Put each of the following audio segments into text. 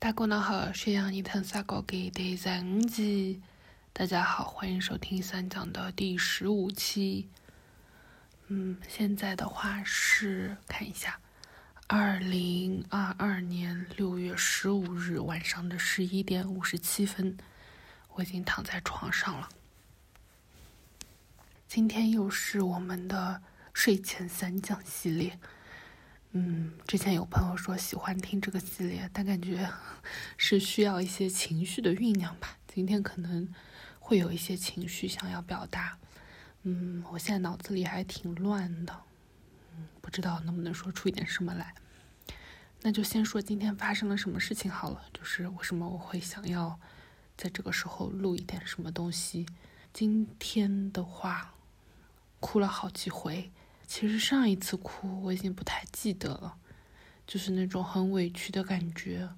大家好，沈阳一藤三高给第三集。大家好，欢迎收听三讲的第十五期。嗯，现在的话是看一下，二零二二年六月十五日晚上的十一点五十七分，我已经躺在床上了。今天又是我们的睡前三讲系列。嗯，之前有朋友说喜欢听这个系列，但感觉 是需要一些情绪的酝酿吧。今天可能会有一些情绪想要表达。嗯，我现在脑子里还挺乱的，嗯，不知道能不能说出一点什么来。那就先说今天发生了什么事情好了，就是为什么我会想要在这个时候录一点什么东西。今天的话，哭了好几回。其实上一次哭我已经不太记得了，就是那种很委屈的感觉，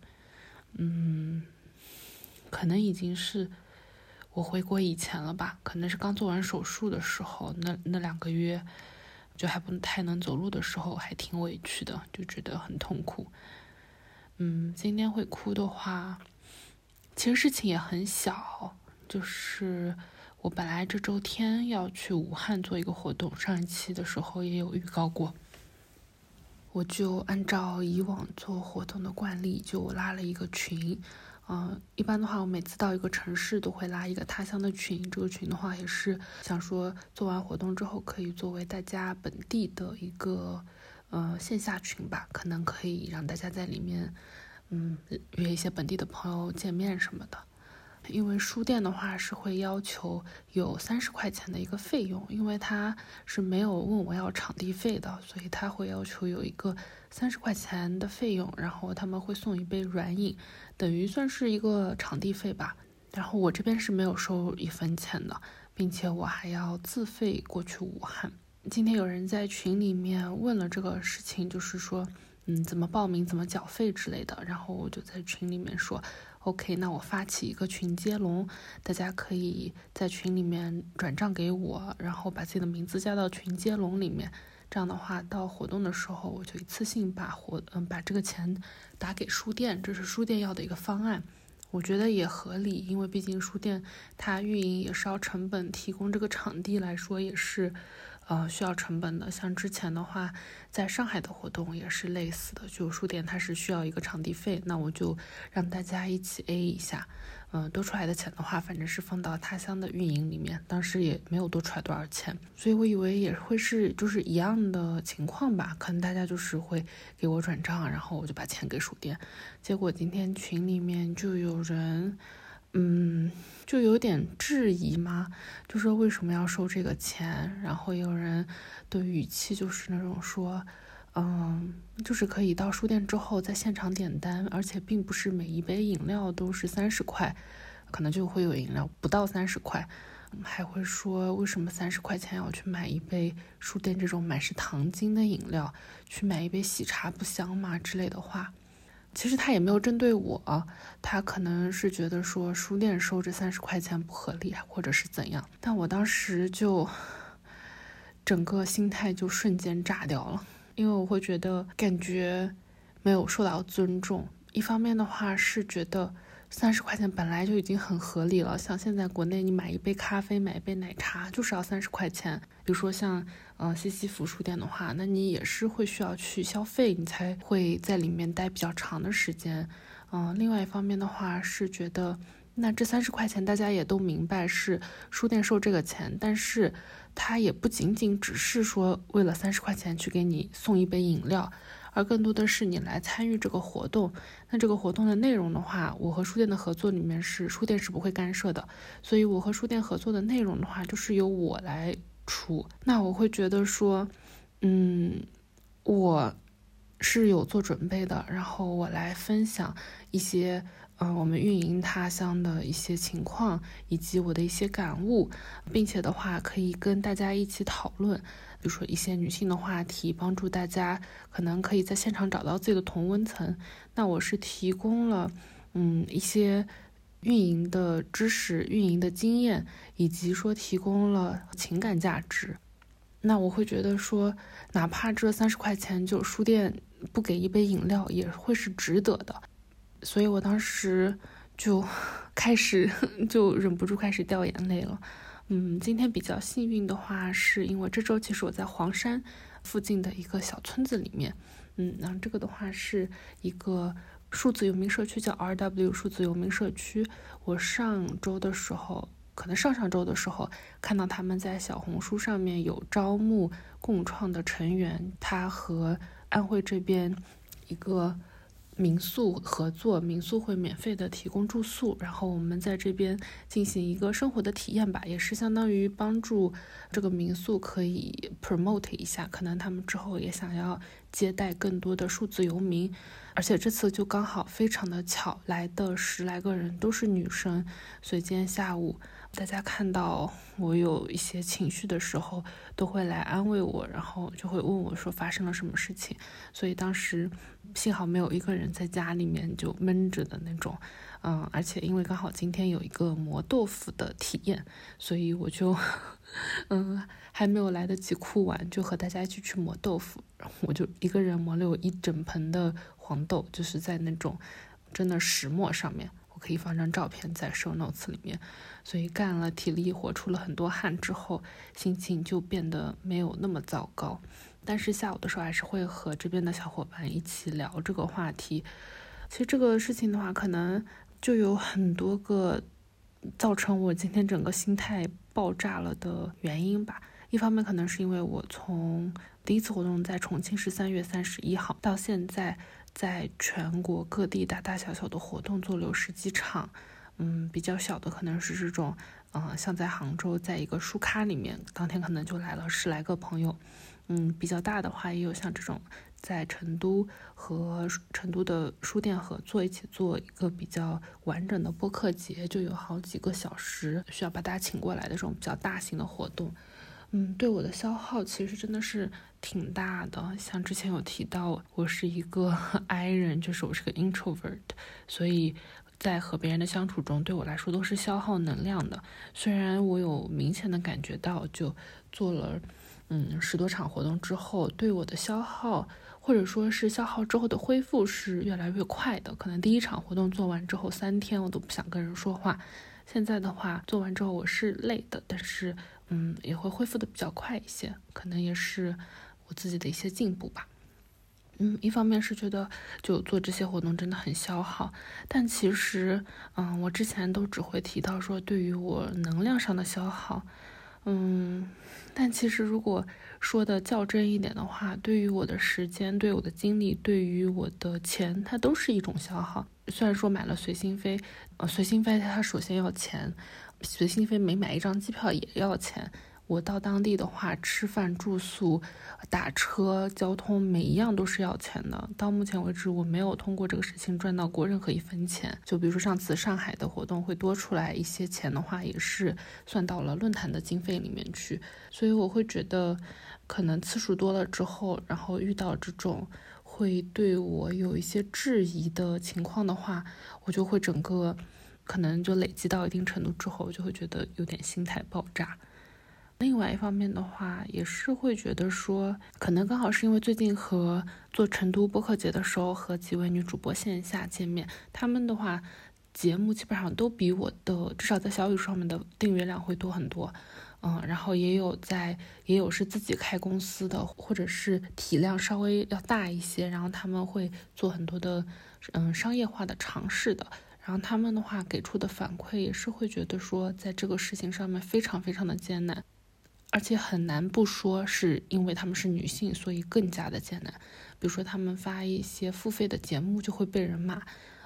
嗯，可能已经是我回国以前了吧，可能是刚做完手术的时候，那那两个月就还不太能走路的时候，还挺委屈的，就觉得很痛苦。嗯，今天会哭的话，其实事情也很小，就是。我本来这周天要去武汉做一个活动，上一期的时候也有预告过。我就按照以往做活动的惯例，就拉了一个群。嗯，一般的话，我每次到一个城市都会拉一个他乡的群。这个群的话，也是想说做完活动之后，可以作为大家本地的一个呃线下群吧，可能可以让大家在里面嗯约一些本地的朋友见面什么的。因为书店的话是会要求有三十块钱的一个费用，因为他是没有问我要场地费的，所以他会要求有一个三十块钱的费用，然后他们会送一杯软饮，等于算是一个场地费吧。然后我这边是没有收一分钱的，并且我还要自费过去武汉。今天有人在群里面问了这个事情，就是说，嗯，怎么报名、怎么缴费之类的，然后我就在群里面说。OK，那我发起一个群接龙，大家可以在群里面转账给我，然后把自己的名字加到群接龙里面。这样的话，到活动的时候，我就一次性把活嗯把这个钱打给书店，这是书店要的一个方案，我觉得也合理，因为毕竟书店它运营也是要成本，提供这个场地来说也是。呃，需要成本的，像之前的话，在上海的活动也是类似的，就书店它是需要一个场地费，那我就让大家一起 A 一下，嗯，多出来的钱的话，反正是放到他乡的运营里面，当时也没有多出来多少钱，所以我以为也会是就是一样的情况吧，可能大家就是会给我转账，然后我就把钱给书店，结果今天群里面就有人。嗯，就有点质疑嘛，就说为什么要收这个钱？然后有人的语气就是那种说，嗯，就是可以到书店之后在现场点单，而且并不是每一杯饮料都是三十块，可能就会有饮料不到三十块，还会说为什么三十块钱要去买一杯书店这种满是糖精的饮料，去买一杯喜茶不香吗之类的话。其实他也没有针对我，他可能是觉得说书店收这三十块钱不合理，或者是怎样。但我当时就整个心态就瞬间炸掉了，因为我会觉得感觉没有受到尊重。一方面的话是觉得。三十块钱本来就已经很合理了，像现在国内你买一杯咖啡、买一杯奶茶就是要三十块钱。比如说像嗯西西弗书店的话，那你也是会需要去消费，你才会在里面待比较长的时间。嗯，另外一方面的话是觉得，那这三十块钱大家也都明白是书店收这个钱，但是它也不仅仅只是说为了三十块钱去给你送一杯饮料。而更多的是你来参与这个活动，那这个活动的内容的话，我和书店的合作里面是书店是不会干涉的，所以我和书店合作的内容的话，就是由我来出。那我会觉得说，嗯，我是有做准备的，然后我来分享一些。嗯，我们运营他乡的一些情况，以及我的一些感悟，并且的话可以跟大家一起讨论，比如说一些女性的话题，帮助大家可能可以在现场找到自己的同温层。那我是提供了嗯一些运营的知识、运营的经验，以及说提供了情感价值。那我会觉得说，哪怕这三十块钱就书店不给一杯饮料，也会是值得的。所以我当时就 开始 就忍不住开始掉眼泪了。嗯，今天比较幸运的话，是因为这周其实我在黄山附近的一个小村子里面。嗯，然后这个的话是一个数字游民社区，叫 R.W 数字游民社区。我上周的时候，可能上上周的时候，看到他们在小红书上面有招募共创的成员，他和安徽这边一个。民宿合作，民宿会免费的提供住宿，然后我们在这边进行一个生活的体验吧，也是相当于帮助这个民宿可以 promote 一下，可能他们之后也想要接待更多的数字游民，而且这次就刚好非常的巧，来的十来个人都是女生，所以今天下午。大家看到我有一些情绪的时候，都会来安慰我，然后就会问我说发生了什么事情。所以当时幸好没有一个人在家里面就闷着的那种，嗯，而且因为刚好今天有一个磨豆腐的体验，所以我就，嗯，还没有来得及哭完，就和大家一起去磨豆腐。我就一个人磨了有一整盆的黄豆，就是在那种真的石磨上面。可以放张照片在 show notes 里面，所以干了体力活，出了很多汗之后，心情就变得没有那么糟糕。但是下午的时候还是会和这边的小伙伴一起聊这个话题。其实这个事情的话，可能就有很多个造成我今天整个心态爆炸了的原因吧。一方面可能是因为我从第一次活动在重庆是三月三十一号到现在。在全国各地大大小小的活动做了有十几场，嗯，比较小的可能是这种，嗯，像在杭州，在一个书咖里面，当天可能就来了十来个朋友，嗯，比较大的话也有像这种在成都和成都的书店合作一起做一个比较完整的播客节，就有好几个小时需要把大家请过来的这种比较大型的活动。嗯，对我的消耗其实真的是挺大的。像之前有提到，我是一个 I 人，就是我是个 introvert，所以在和别人的相处中，对我来说都是消耗能量的。虽然我有明显的感觉到，就做了嗯十多场活动之后，对我的消耗或者说是消耗之后的恢复是越来越快的。可能第一场活动做完之后三天，我都不想跟人说话。现在的话，做完之后我是累的，但是。嗯，也会恢复的比较快一些，可能也是自己的一些进步吧。嗯，一方面是觉得就做这些活动真的很消耗，但其实，嗯，我之前都只会提到说对于我能量上的消耗，嗯，但其实如果说的较真一点的话，对于我的时间、对我的精力、对于我的钱，它都是一种消耗。虽然说买了随心飞，呃，随心飞它首先要钱。随心飞每买一张机票也要钱，我到当地的话，吃饭、住宿、打车、交通，每一样都是要钱的。到目前为止，我没有通过这个事情赚到过任何一分钱。就比如说上次上海的活动会多出来一些钱的话，也是算到了论坛的经费里面去。所以我会觉得，可能次数多了之后，然后遇到这种会对我有一些质疑的情况的话，我就会整个。可能就累积到一定程度之后，就会觉得有点心态爆炸。另外一方面的话，也是会觉得说，可能刚好是因为最近和做成都播客节的时候，和几位女主播线下见面，他们的话节目基本上都比我的至少在小宇上面的订阅量会多很多。嗯，然后也有在，也有是自己开公司的，或者是体量稍微要大一些，然后他们会做很多的嗯商业化的尝试的。然后他们的话给出的反馈也是会觉得说，在这个事情上面非常非常的艰难，而且很难不说是因为他们是女性，所以更加的艰难。比如说他们发一些付费的节目就会被人骂，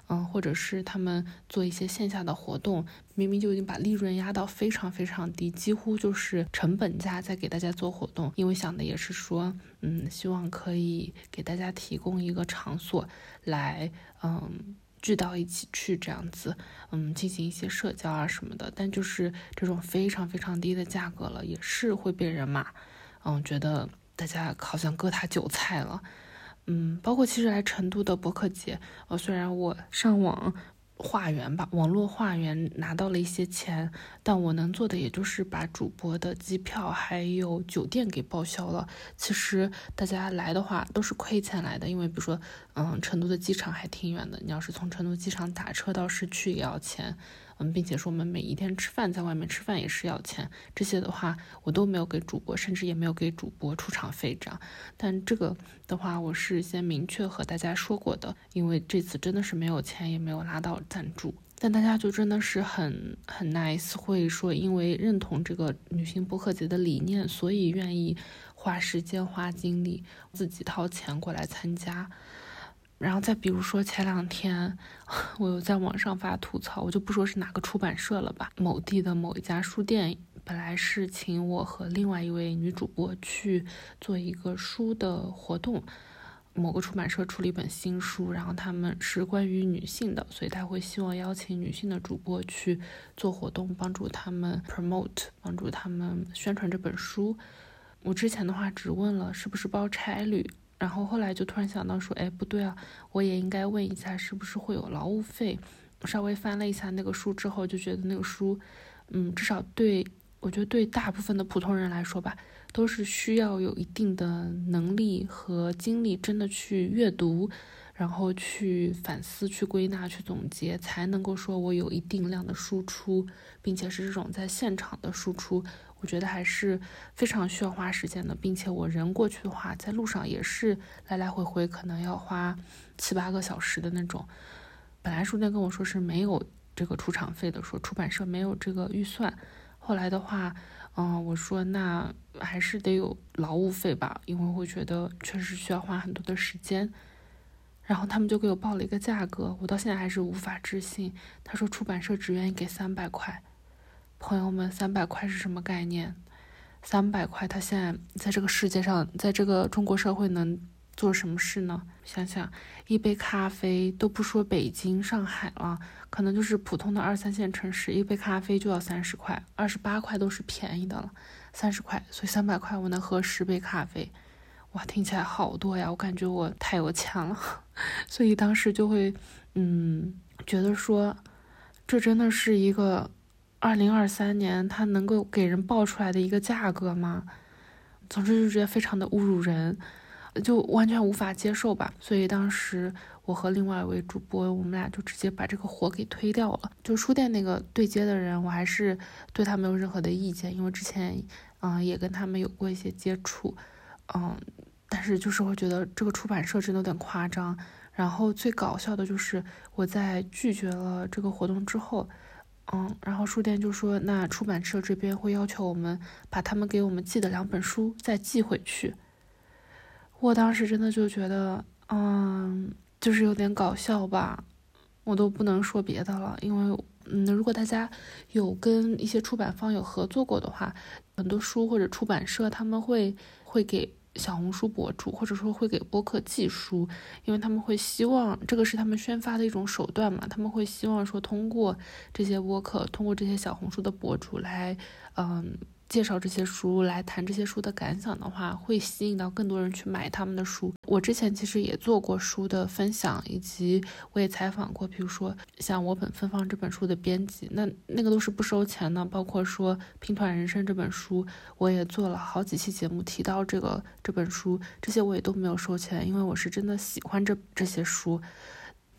嗯，或者是他们做一些线下的活动，明明就已经把利润压到非常非常低，几乎就是成本价在给大家做活动，因为想的也是说，嗯，希望可以给大家提供一个场所来，嗯。聚到一起去这样子，嗯，进行一些社交啊什么的，但就是这种非常非常低的价格了，也是会被人骂，嗯，觉得大家好像割他韭菜了，嗯，包括其实来成都的博客节，呃，虽然我上网。化缘吧，网络化缘拿到了一些钱，但我能做的也就是把主播的机票还有酒店给报销了。其实大家来的话都是亏钱来的，因为比如说，嗯，成都的机场还挺远的，你要是从成都机场打车到市区也要钱。嗯，并且说我们每一天吃饭在外面吃饭也是要钱，这些的话我都没有给主播，甚至也没有给主播出场费这样。但这个的话，我是先明确和大家说过的，因为这次真的是没有钱，也没有拉到赞助。但大家就真的是很很 nice，会说因为认同这个女性播客节的理念，所以愿意花时间花精力，自己掏钱过来参加。然后再比如说前两天，我有在网上发吐槽，我就不说是哪个出版社了吧，某地的某一家书店，本来是请我和另外一位女主播去做一个书的活动，某个出版社出了一本新书，然后他们是关于女性的，所以他会希望邀请女性的主播去做活动，帮助他们 promote，帮助他们宣传这本书。我之前的话只问了是不是包差旅。然后后来就突然想到说，哎，不对啊，我也应该问一下是不是会有劳务费。稍微翻了一下那个书之后，就觉得那个书，嗯，至少对我觉得对大部分的普通人来说吧，都是需要有一定的能力和精力，真的去阅读，然后去反思、去归纳、去总结，才能够说我有一定量的输出，并且是这种在现场的输出。我觉得还是非常需要花时间的，并且我人过去的话，在路上也是来来回回，可能要花七八个小时的那种。本来书店跟我说是没有这个出场费的，说出版社没有这个预算。后来的话，嗯，我说那还是得有劳务费吧，因为我觉得确实需要花很多的时间。然后他们就给我报了一个价格，我到现在还是无法置信。他说出版社只愿意给三百块。朋友们，三百块是什么概念？三百块，他现在在这个世界上，在这个中国社会能做什么事呢？想想，一杯咖啡都不说北京、上海了，可能就是普通的二三线城市，一杯咖啡就要三十块，二十八块都是便宜的了，三十块，所以三百块我能喝十杯咖啡，哇，听起来好多呀！我感觉我太有钱了，所以当时就会，嗯，觉得说，这真的是一个。二零二三年，他能够给人报出来的一个价格吗？总之就觉得非常的侮辱人，就完全无法接受吧。所以当时我和另外一位主播，我们俩就直接把这个活给推掉了。就书店那个对接的人，我还是对他没有任何的意见，因为之前嗯也跟他们有过一些接触，嗯，但是就是会觉得这个出版社真的有点夸张。然后最搞笑的就是我在拒绝了这个活动之后。嗯，然后书店就说，那出版社这边会要求我们把他们给我们寄的两本书再寄回去。我当时真的就觉得，嗯，就是有点搞笑吧，我都不能说别的了，因为，嗯，如果大家有跟一些出版方有合作过的话，很多书或者出版社他们会会给。小红书博主，或者说会给播客寄书，因为他们会希望这个是他们宣发的一种手段嘛，他们会希望说通过这些播客，通过这些小红书的博主来，嗯。介绍这些书来谈这些书的感想的话，会吸引到更多人去买他们的书。我之前其实也做过书的分享，以及我也采访过，比如说像我本芬芳这本书的编辑，那那个都是不收钱的。包括说拼团人生这本书，我也做了好几期节目提到这个这本书，这些我也都没有收钱，因为我是真的喜欢这这些书。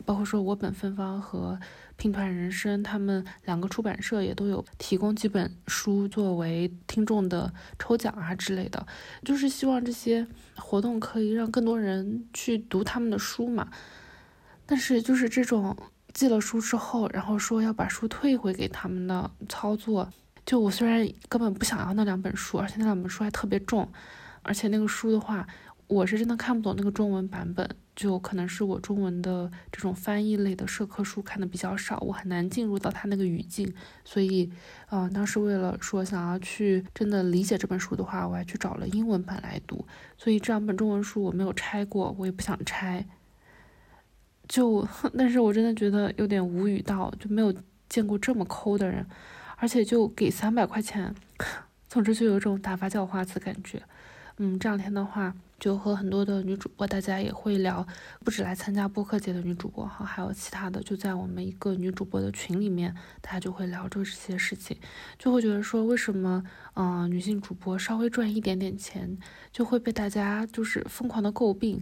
包括说我本芬芳和。拼团人生，他们两个出版社也都有提供几本书作为听众的抽奖啊之类的，就是希望这些活动可以让更多人去读他们的书嘛。但是就是这种寄了书之后，然后说要把书退回给他们的操作，就我虽然根本不想要那两本书，而且那两本书还特别重，而且那个书的话。我是真的看不懂那个中文版本，就可能是我中文的这种翻译类的社科书看的比较少，我很难进入到他那个语境，所以，嗯，当时为了说想要去真的理解这本书的话，我还去找了英文版来读，所以这两本中文书我没有拆过，我也不想拆，就，但是我真的觉得有点无语到，就没有见过这么抠的人，而且就给三百块钱，总之就有一种打发叫花子的感觉，嗯，这两天的话。就和很多的女主播，大家也会聊，不止来参加播客节的女主播哈，还有其他的，就在我们一个女主播的群里面，大家就会聊这些事情，就会觉得说，为什么嗯女性主播稍微赚一点点钱，就会被大家就是疯狂的诟病，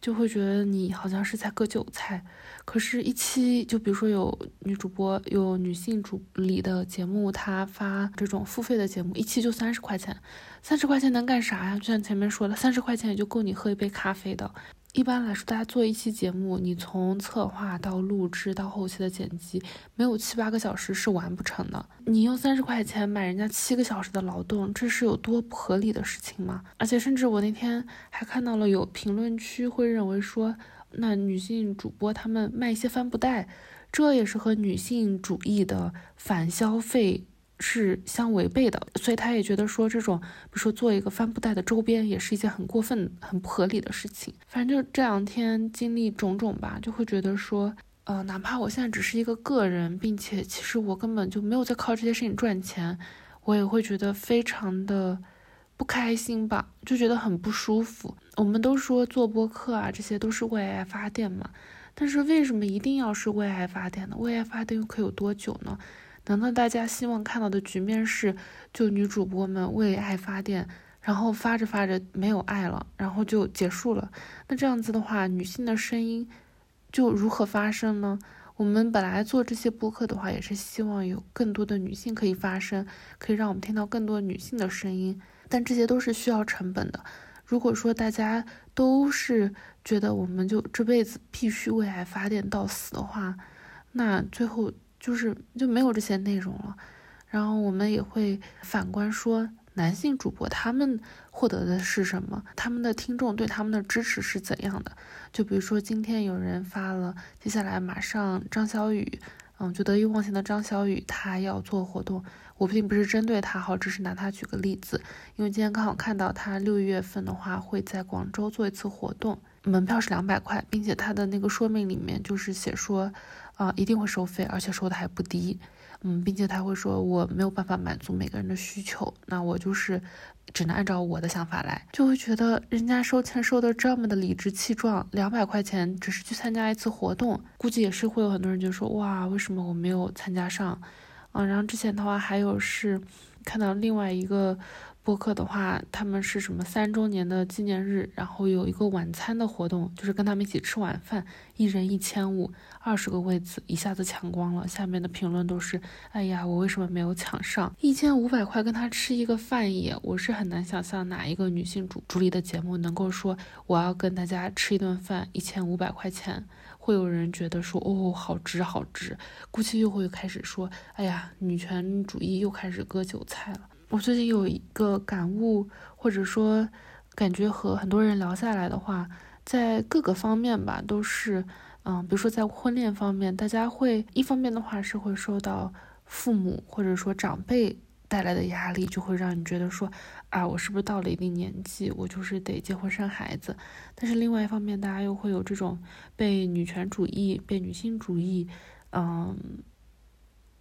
就会觉得你好像是在割韭菜。可是，一期就比如说有女主播有女性主理的节目，她发这种付费的节目，一期就三十块钱，三十块钱能干啥呀？就像前面说的，三十块钱也就够你喝一杯咖啡的。一般来说，大家做一期节目，你从策划到录制到后期的剪辑，没有七八个小时是完不成的。你用三十块钱买人家七个小时的劳动，这是有多不合理的事情吗？而且，甚至我那天还看到了有评论区会认为说，那女性主播她们卖一些帆布袋，这也是和女性主义的反消费。是相违背的，所以他也觉得说这种，比如说做一个帆布袋的周边，也是一件很过分、很不合理的事情。反正就这两天经历种种吧，就会觉得说，呃，哪怕我现在只是一个个人，并且其实我根本就没有在靠这些事情赚钱，我也会觉得非常的不开心吧，就觉得很不舒服。我们都说做播客啊，这些都是为爱发电嘛，但是为什么一定要是为爱发电呢？为爱发电又可以有多久呢？难道大家希望看到的局面是，就女主播们为爱发电，然后发着发着没有爱了，然后就结束了？那这样子的话，女性的声音就如何发声呢？我们本来做这些播客的话，也是希望有更多的女性可以发声，可以让我们听到更多女性的声音。但这些都是需要成本的。如果说大家都是觉得我们就这辈子必须为爱发电到死的话，那最后。就是就没有这些内容了，然后我们也会反观说，男性主播他们获得的是什么？他们的听众对他们的支持是怎样的？就比如说今天有人发了，接下来马上张小雨，嗯，就得意忘形的张小雨，他要做活动。我并不是针对他，好，只是拿他举个例子，因为今天刚好看到他六月份的话会在广州做一次活动，门票是两百块，并且他的那个说明里面就是写说。啊，一定会收费，而且收的还不低，嗯，并且他会说我没有办法满足每个人的需求，那我就是只能按照我的想法来，就会觉得人家收钱收的这么的理直气壮，两百块钱只是去参加一次活动，估计也是会有很多人就说哇，为什么我没有参加上？啊，然后之前的话还有是看到另外一个。播客的话，他们是什么三周年的纪念日，然后有一个晚餐的活动，就是跟他们一起吃晚饭，一人一千五，二十个位子一下子抢光了。下面的评论都是：哎呀，我为什么没有抢上？一千五百块跟他吃一个饭也，我是很难想象哪一个女性主主理的节目能够说我要跟大家吃一顿饭，一千五百块钱，会有人觉得说哦，好值好值。估计又会开始说：哎呀，女权主义又开始割韭菜了。我最近有一个感悟，或者说感觉和很多人聊下来的话，在各个方面吧，都是，嗯，比如说在婚恋方面，大家会一方面的话是会受到父母或者说长辈带来的压力，就会让你觉得说，啊，我是不是到了一定年纪，我就是得结婚生孩子？但是另外一方面，大家又会有这种被女权主义、被女性主义，嗯。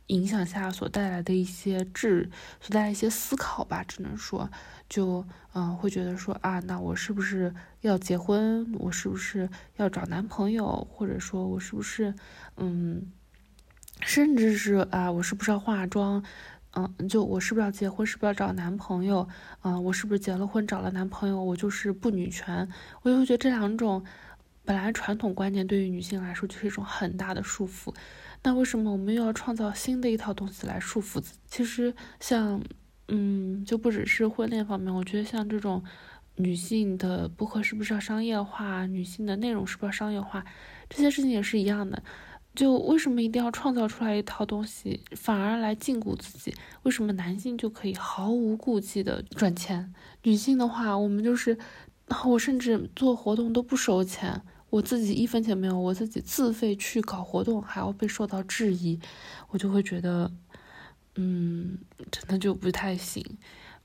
影响下所带来的一些智，所带来一些思考吧，只能说，就嗯，会觉得说啊，那我是不是要结婚？我是不是要找男朋友？或者说我是不是嗯，甚至是啊，我是不是要化妆？嗯，就我是不是要结婚？是不是要找男朋友？嗯，我是不是结了婚找了男朋友，我就是不女权？我就会觉得这两种本来传统观念对于女性来说就是一种很大的束缚。那为什么我们又要创造新的一套东西来束缚自己？其实像，嗯，就不只是婚恋方面，我觉得像这种女性的播客是不是要商业化，女性的内容是不是要商业化，这些事情也是一样的。就为什么一定要创造出来一套东西，反而来禁锢自己？为什么男性就可以毫无顾忌的赚钱？女性的话，我们就是，我甚至做活动都不收钱。我自己一分钱没有，我自己自费去搞活动，还要被受到质疑，我就会觉得，嗯，真的就不太行。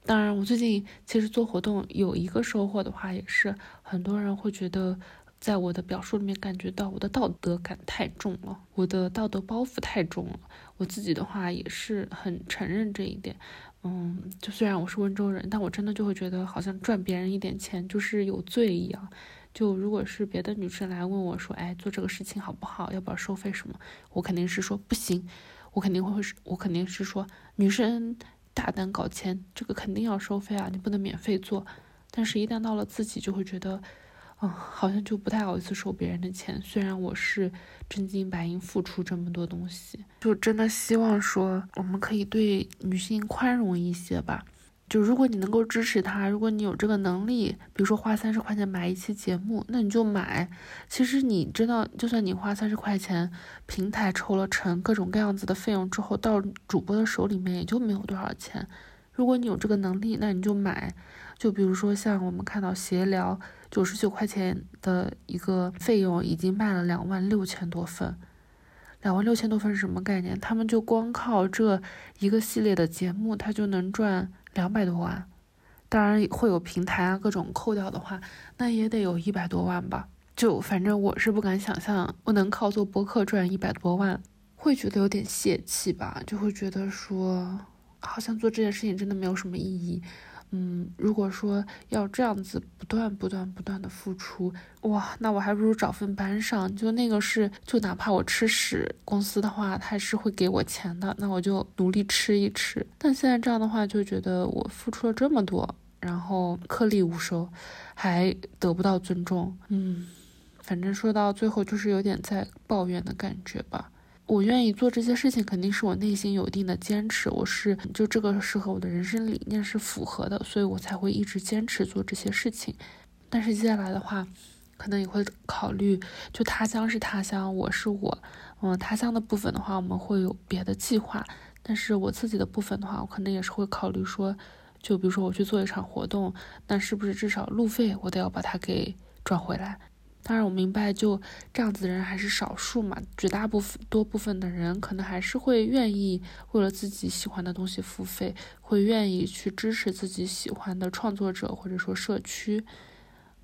当然，我最近其实做活动有一个收获的话，也是很多人会觉得，在我的表述里面感觉到我的道德感太重了，我的道德包袱太重了。我自己的话也是很承认这一点。嗯，就虽然我是温州人，但我真的就会觉得好像赚别人一点钱就是有罪一样。就如果是别的女生来问我说，哎，做这个事情好不好？要不要收费什么？我肯定是说不行，我肯定会是，我肯定是说女生大胆搞钱，这个肯定要收费啊，你不能免费做。但是，一旦到了自己，就会觉得，嗯，好像就不太好意思收别人的钱。虽然我是真金白银付出这么多东西，就真的希望说我们可以对女性宽容一些吧。就如果你能够支持他，如果你有这个能力，比如说花三十块钱买一期节目，那你就买。其实你知道，就算你花三十块钱，平台抽了成，各种各样子的费用之后，到主播的手里面也就没有多少钱。如果你有这个能力，那你就买。就比如说像我们看到闲聊九十九块钱的一个费用，已经卖了两万六千多份。两万六千多份是什么概念？他们就光靠这一个系列的节目，他就能赚。两百多万，当然会有平台啊各种扣掉的话，那也得有一百多万吧。就反正我是不敢想象，我能靠做博客赚一百多万，会觉得有点泄气吧，就会觉得说，好像做这件事情真的没有什么意义。嗯，如果说要这样子不断不断不断的付出，哇，那我还不如找份班上，就那个是，就哪怕我吃屎，公司的话他是会给我钱的，那我就努力吃一吃。但现在这样的话，就觉得我付出了这么多，然后颗粒无收，还得不到尊重，嗯，反正说到最后就是有点在抱怨的感觉吧。我愿意做这些事情，肯定是我内心有一定的坚持。我是就这个是和我的人生理念是符合的，所以我才会一直坚持做这些事情。但是接下来的话，可能也会考虑，就他乡是他乡，我是我，嗯，他乡的部分的话，我们会有别的计划。但是我自己的部分的话，我可能也是会考虑说，就比如说我去做一场活动，那是不是至少路费我得要把它给赚回来？当然，我明白，就这样子的人还是少数嘛。绝大部分多部分的人，可能还是会愿意为了自己喜欢的东西付费，会愿意去支持自己喜欢的创作者或者说社区。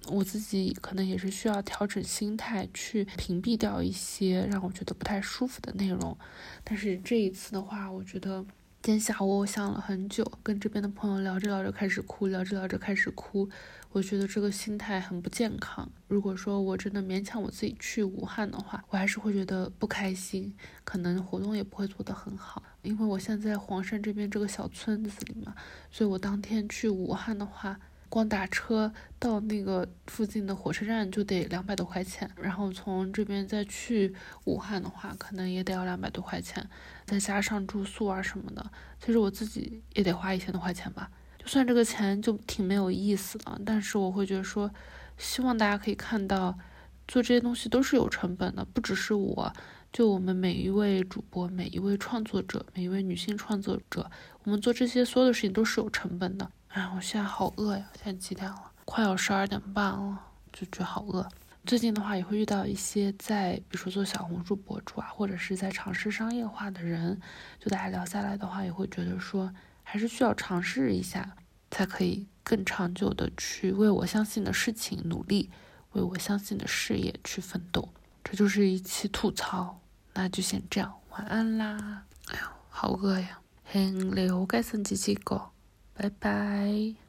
我自己可能也是需要调整心态，去屏蔽掉一些让我觉得不太舒服的内容。但是这一次的话，我觉得。今天下午我想了很久，跟这边的朋友聊着聊着开始哭，聊着聊着开始哭。我觉得这个心态很不健康。如果说我真的勉强我自己去武汉的话，我还是会觉得不开心，可能活动也不会做得很好。因为我现在黄山这边这个小村子里嘛，所以我当天去武汉的话。光打车到那个附近的火车站就得两百多块钱，然后从这边再去武汉的话，可能也得要两百多块钱，再加上住宿啊什么的，其实我自己也得花一千多块钱吧。就算这个钱就挺没有意思的，但是我会觉得说，希望大家可以看到，做这些东西都是有成本的，不只是我，就我们每一位主播、每一位创作者、每一位女性创作者，我们做这些所有的事情都是有成本的。哎，我现在好饿呀！现在几点了？快要十二点半了，就觉得好饿。最近的话，也会遇到一些在，比如说做小红书博主啊，或者是在尝试商业化的人。就大家聊下来的话，也会觉得说，还是需要尝试一下，才可以更长久的去为我相信的事情努力，为我相信的事业去奋斗。这就是一期吐槽，那就先这样，晚安啦！哎呦，好饿呀！很累，我该升几几个？拜拜。